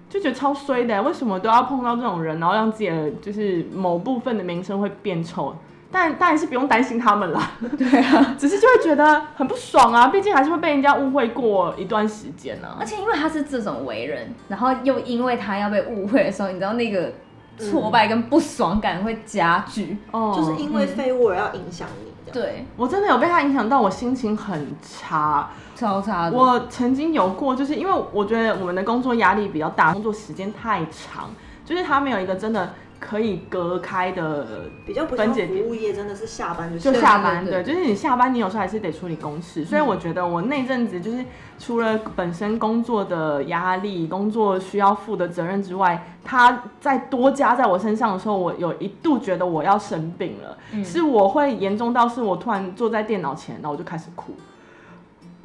就觉得超衰的，为什么都要碰到这种人，然后让自己的就是某部分的名声会变臭？但当然是不用担心他们啦，对啊，只是就会觉得很不爽啊，毕竟还是会被人家误会过一段时间呢、啊。而且因为他是这种为人，然后又因为他要被误会的时候，你知道那个挫败跟不爽感会加剧。哦，就是因为废物而要影响你。对，我真的有被他影响到，我心情很差，超差的。我曾经有过，就是因为我觉得我们的工作压力比较大，工作时间太长，就是他没有一个真的可以隔开的比较不像服务业，真的是下班就就下班，对，就是你下班你有时候还是得处理公事，所以我觉得我那阵子就是除了本身工作的压力、工作需要负的责任之外，他再多加在我身上的时候，我有一度觉得我要生病了，嗯、是我会严重到是我突然坐在电脑前，然后我就开始哭。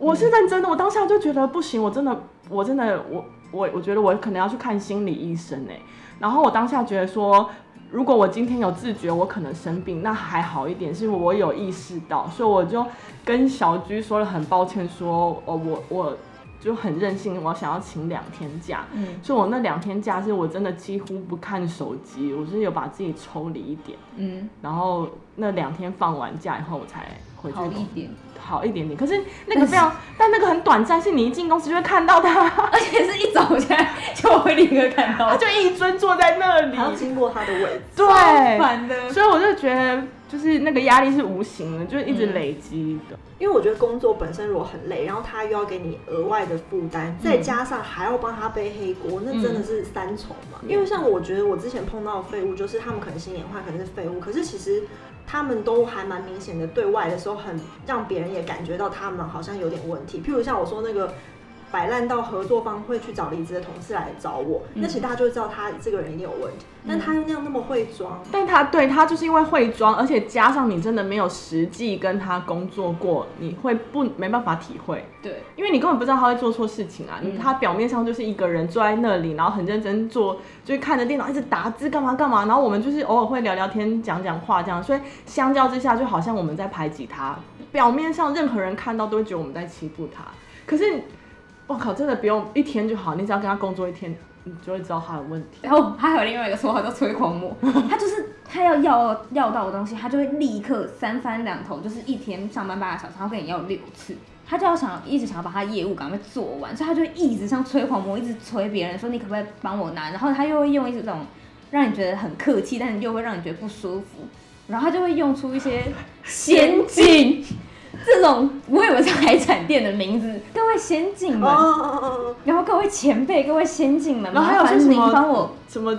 我是认真的，我当下就觉得不行，我真的，我真的，我我我觉得我可能要去看心理医生哎。然后我当下觉得说，如果我今天有自觉我可能生病，那还好一点，是因为我有意识到，所以我就跟小居说了很抱歉，说哦我我。就很任性，我想要请两天假，嗯，所以我那两天假是我真的几乎不看手机，我是有把自己抽离一点，嗯，然后那两天放完假以后，我才回去好一点，好一点点。可是那个非常，但那个很短暂，是你一进公司就会看到他，而且是一走起来就会立刻看到，他就一尊坐在那里，然后经过他的位置，对，烦的，所以我就觉得。就是那个压力是无形的，就是一直累积的。因为我觉得工作本身如果很累，然后他又要给你额外的负担，再加上还要帮他背黑锅，那真的是三重嘛。因为像我觉得我之前碰到的废物，就是他们可能心眼坏，可能是废物，可是其实他们都还蛮明显的，对外的时候很让别人也感觉到他们好像有点问题。譬如像我说那个。摆烂到合作方会去找离职的同事来找我，嗯、那其实大家就会知道他这个人一定有问题。嗯、但他又那样那么会装，但他对他就是因为会装，而且加上你真的没有实际跟他工作过，你会不没办法体会。对，因为你根本不知道他会做错事情啊。嗯、他表面上就是一个人坐在那里，然后很认真做，就是看着电脑一直打字干嘛干嘛。然后我们就是偶尔会聊聊天、讲讲话这样。所以相较之下，就好像我们在排挤他。表面上任何人看到都会觉得我们在欺负他，可是。我靠，真的不用一天就好，你只要跟他工作一天，你就会知道他的问题。然后他还有另外一个说法叫催狂魔，他就是他要要要到的东西，他就会立刻三番两头，就是一天上班八个小时，他会跟你要六次，他就要想一直想要把他业务赶快做完，所以他就会一直像催狂魔，一直催别人说你可不可以帮我拿，然后他又会用一种让你觉得很客气，但是又会让你觉得不舒服，然后他就会用出一些 陷阱。这种我以为是海产店的名字，各位先进们，然后各位前辈，各位先进们，然后还有是什么？帮我什么？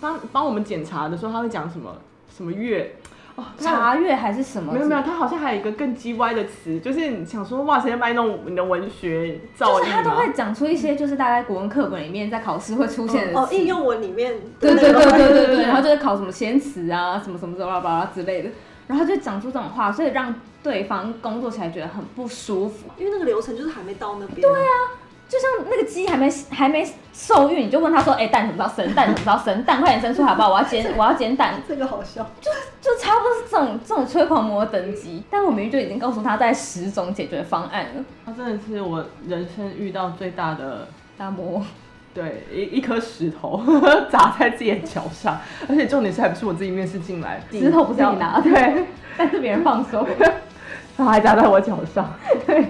帮帮我们检查的时候，他会讲什么？什么月？哦，查阅还是什么？没有没有，他好像还有一个更叽歪的词，就是你想说哇，谁在卖弄你的文学？就是他都会讲出一些，就是大概国文课本里面在考试会出现的哦，应用文里面，对对对对对对，然后就是考什么先词啊，什么什么什么巴拉之类的，然后就讲出这种话，所以让。对方工作起来觉得很不舒服，因为那个流程就是还没到那边。对啊，就像那个鸡还没还没受孕，你就问他说：“哎、欸，蛋怎么时候生？蛋怎么时候生？蛋快点生出来好不好？我要煎，我要煎蛋。”这个好笑，就就差不多是这种这种催狂魔等级。但我明明就已经告诉他在十种解决方案了。他真的是我人生遇到最大的大魔，对，一一颗石头 砸在自己的脚上，而且重点是还不是我自己面试进来，石头不是你拿，对，但是别人放手。他还砸在我脚上，对，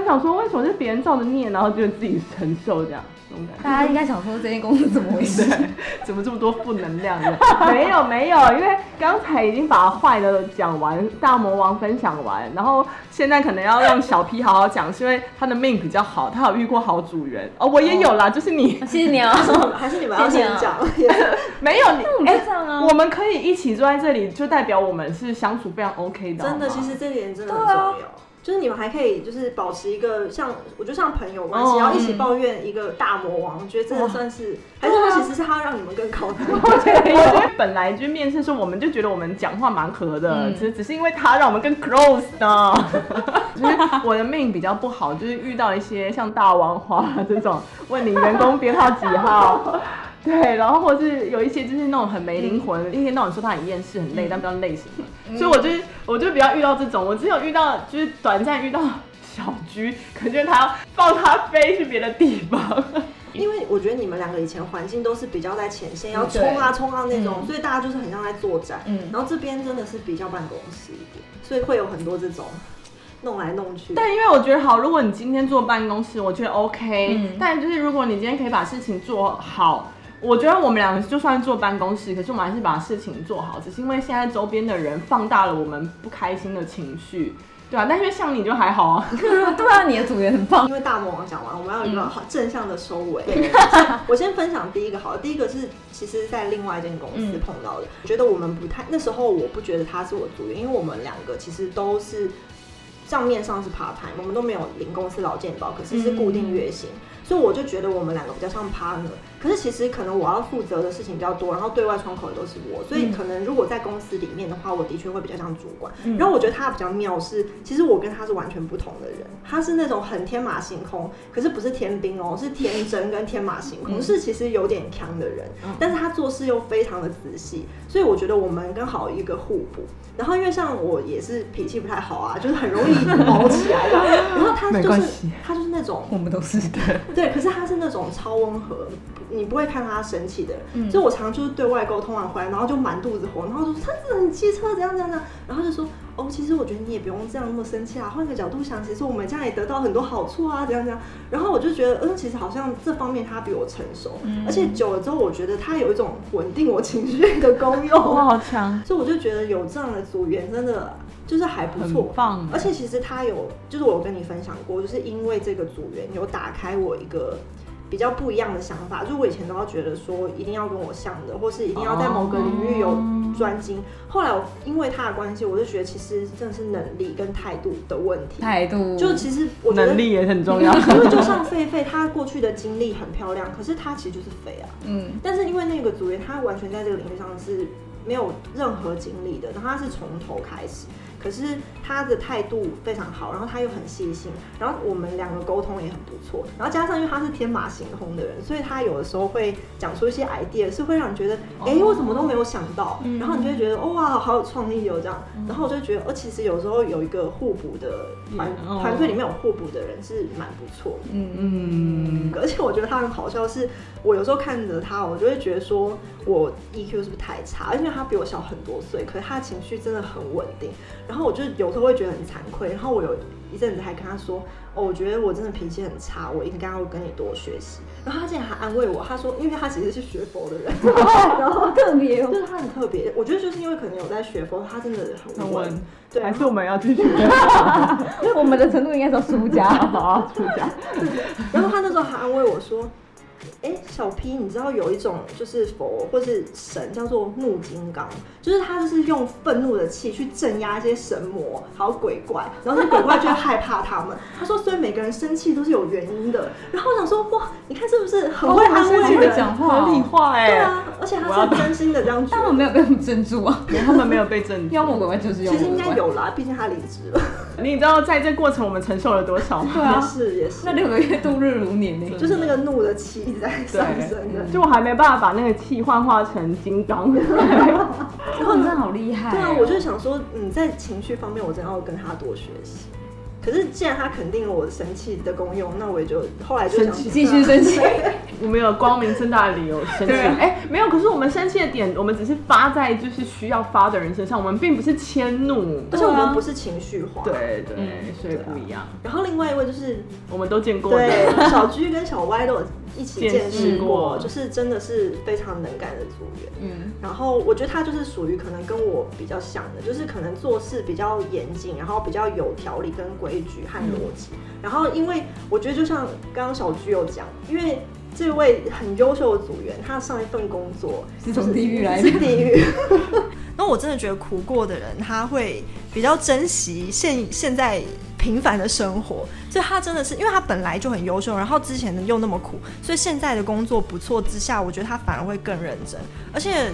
就想说为什么是别人造的孽，然后就自己承受这样，这种感觉。大家应该想说这间公司怎么回事？怎么这么多负能量的？没有没有，因为刚才已经把坏的讲完，大魔王分享完，然后现在可能要让小 P 好好讲，是因为他的命比较好，他有遇过好主人哦，我也有啦，就是你，谢谢你啊，还是你们要先讲？没有你，哎，这样啊，我们可以一起坐在这里，就代表我们是相处非常 OK 的。真的，其实这点真的。很重要，就是你们还可以就是保持一个像，我觉得像朋友关系，然后一起抱怨一个大魔王，我觉得真的算是，还是说其实是他让你们更靠近。我觉得本来就面试的时候，我们就觉得我们讲话蛮合的，其实只是因为他让我们更 close 的。就是我的命比较不好，就是遇到一些像大王花这种，问你员工编号几号。对，然后或者是有一些就是那种很没灵魂，一天到晚说他很厌世、很累，但不知道累什么。嗯、所以我就我就比较遇到这种，我只有遇到就是短暂遇到小居，感觉他要放他飞去别的地方。因为我觉得你们两个以前环境都是比较在前线，要冲啊冲啊那种，嗯、所以大家就是很像在作战。嗯，然后这边真的是比较办公室一点，所以会有很多这种弄来弄去。但因为我觉得好，如果你今天坐办公室，我觉得 OK。嗯、但就是如果你今天可以把事情做好。我觉得我们两个就算坐办公室，可是我们还是把事情做好，只是因为现在周边的人放大了我们不开心的情绪。对啊，但是像你就还好啊。对啊，你的组员很棒。因为大魔王讲完，我们要有一个好正向的收尾。嗯、我先分享第一个好了，第一个是其实在另外一间公司碰到的，嗯、觉得我们不太那时候我不觉得他是我组员，因为我们两个其实都是账面上是 part time，我们都没有领公司劳健保，可是是固定月薪。嗯所以我就觉得我们两个比较像 partner，可是其实可能我要负责的事情比较多，然后对外窗口也都是我，所以可能如果在公司里面的话，我的确会比较像主管。嗯、然后我觉得他比较妙是，其实我跟他是完全不同的人，他是那种很天马行空，可是不是天兵哦，是天真跟天马行空，嗯、是其实有点强的人，但是他做事又非常的仔细，所以我觉得我们刚好一个互补。然后因为像我也是脾气不太好啊，就是很容易毛起来的，然后他就是他就是那种我们都是的。对，可是他是那种超温和，你不会看他生气的。嗯，所以我常常就是对外沟通完回来，然后就满肚子火，然后就说他真的很机车，怎样怎样怎样，然后就说哦，其实我觉得你也不用这样那么生气啊，换个角度想，其实我们这样也得到很多好处啊，怎样怎样。然后我就觉得，嗯，其实好像这方面他比我成熟，嗯，而且久了之后，我觉得他有一种稳定我情绪的功用，哇，好强。所以我就觉得有这样的组员真的就是还不错，棒。而且其实他有，就是我跟你分享过，就是因为这个组员有打开我一个。比较不一样的想法，就是我以前都要觉得说一定要跟我像的，或是一定要在某个领域有专精。后来我因为他的关系，我就觉得其实真的是能力跟态度的问题。态度就其实我觉得能力也很重要。因为就像狒狒，他过去的经历很漂亮，可是他其实就是肥啊。嗯。但是因为那个组员，他完全在这个领域上是没有任何经历的，然后他是从头开始。可是他的态度非常好，然后他又很细心，然后我们两个沟通也很不错，然后加上因为他是天马行空的人，所以他有的时候会讲出一些 idea，是会让你觉得，哎、欸，我怎么都没有想到，然后你就会觉得，哇，好有创意哦，这样，然后我就觉得，哦，其实有时候有一个互补的团团队里面有互补的人是蛮不错。的，嗯嗯，而且我觉得他很好笑，是我有时候看着他，我就会觉得说我 EQ 是不是太差，因为他比我小很多岁，可是他的情绪真的很稳定。然后我就有时候会觉得很惭愧，然后我有一阵子还跟他说：“哦，我觉得我真的脾气很差，我应该要跟你多学习。”然后他竟然还安慰我，他说：“因为他其实是学佛的人，然后特别，就是他很特别。我觉得就是因为可能有在学佛，他真的很稳。对，还是我们要继续。我们的程度应该说输家，好，输家。然后他那时候还安慰我说。”哎，小 P，你知道有一种就是佛或是神叫做怒金刚，就是他就是用愤怒的气去镇压一些神魔还有鬼怪，然后那鬼怪就会害怕他们。他说，所以每个人生气都是有原因的。然后我想说，哇，你看是不是很会安慰人，讲话合理化？哎，对啊，而且他是真心的这样。他们没有被镇住啊，他们没有被镇住。妖魔鬼怪就是妖魔鬼怪。其实应该有啦，毕竟他离职了。你知道在这过程我们承受了多少吗？对啊，是也是。那六个月度日如年呢，就是那个怒的气一直在上升的。就我还没办法把那个气幻化成金刚。然后你真的好厉害。对啊，我就想说，嗯，在情绪方面，我真的要跟他多学习。可是既然他肯定了我生气的功用，那我也就后来就想继续生气。我们有光明正大的理由生气。哎、欸，没有。可是我们生气的点，我们只是发在就是需要发的人身上，我们并不是迁怒，而且我们不是情绪化。对对，所以不一样、啊。然后另外一位就是我们都见过的对小 G 跟小 Y 都有一起见识过，就是真的是非常能干的组员。嗯，然后我觉得他就是属于可能跟我比较像的，就是可能做事比较严谨，然后比较有条理跟规矩和逻辑。嗯、然后因为我觉得就像刚刚小居有讲，因为这位很优秀的组员，他上一份工作是从地狱来的，是地狱。那我真的觉得苦过的人，他会比较珍惜现现在。平凡的生活，所以他真的是，因为他本来就很优秀，然后之前又那么苦，所以现在的工作不错之下，我觉得他反而会更认真。而且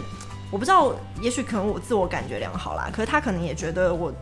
我不知道，也许可能我自我感觉良好啦，可是他可能也觉得我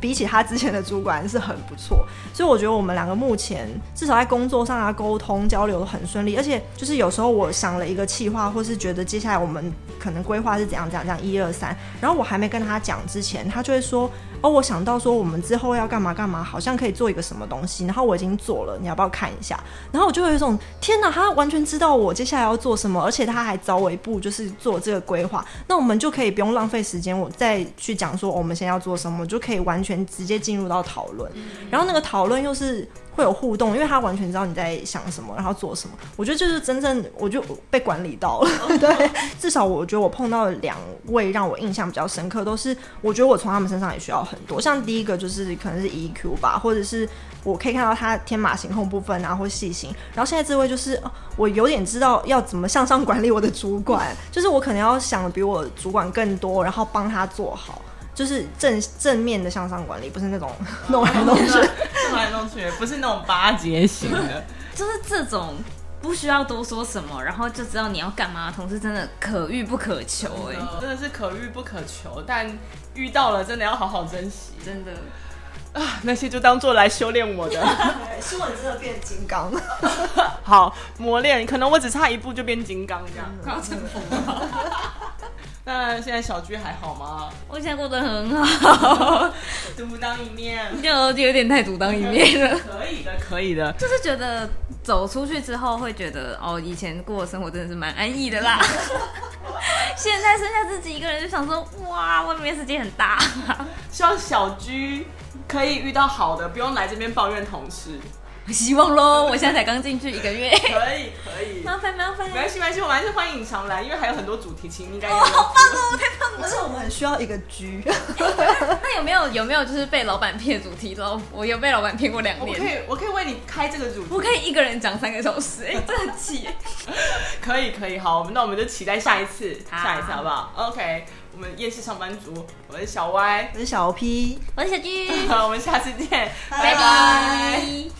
比起他之前的主管是很不错，所以我觉得我们两个目前至少在工作上啊，沟通交流都很顺利。而且就是有时候我想了一个企划，或是觉得接下来我们可能规划是怎样怎样怎样一二三，然后我还没跟他讲之前，他就会说。哦，我想到说我们之后要干嘛干嘛，好像可以做一个什么东西，然后我已经做了，你要不要看一下？然后我就有一种天哪，他完全知道我接下来要做什么，而且他还早我一步就是做这个规划，那我们就可以不用浪费时间，我再去讲说我们现在要做什么，就可以完全全直接进入到讨论，然后那个讨论又是会有互动，因为他完全知道你在想什么，然后做什么。我觉得就是真正我就被管理到了，对，至少我觉得我碰到了两位让我印象比较深刻，都是我觉得我从他们身上也需要很多。像第一个就是可能是 EQ 吧，或者是我可以看到他天马行空部分啊，或细心。然后现在这位就是我有点知道要怎么向上管理我的主管，就是我可能要想的比我主管更多，然后帮他做好。就是正正面的向上管理，不是那种弄来弄去，弄来弄去，不是那种巴结型的，就是这种不需要多说什么，然后就知道你要干嘛。同事真的可遇不可求，欸，哎，真的是可遇不可求，但遇到了真的要好好珍惜，真的。啊，那些就当做来修炼我的，希望你真的变金刚，好磨练，可能我只差一步就变金刚这样。那现在小居还好吗？我现在过得很好，独当一面，就有点太独当一面了。可以的，可以的，就是觉得走出去之后会觉得，哦，以前过的生活真的是蛮安逸的啦。现在剩下自己一个人，就想说，哇，外面世界很大。希望小居可以遇到好的，不用来这边抱怨同事。希望喽！我现在才刚进去一个月。可以可以。麻烦麻烦。没关系没关系，我们还是欢迎你常来，因为还有很多主题，请应该 有。哦，好棒哦！太棒了。而且我们很需要一个居。那有没有有没有就是被老板骗主题喽？我有被老板骗过两年。我可以我可以为你开这个主题。我可以一个人讲三个小时，哎、欸，这很气。可以可以，好，那我们就期待下一次，下一次好不好？OK，我们夜市上班族，我是小歪，我是小 P，我是小居，好，我们下次见，拜拜。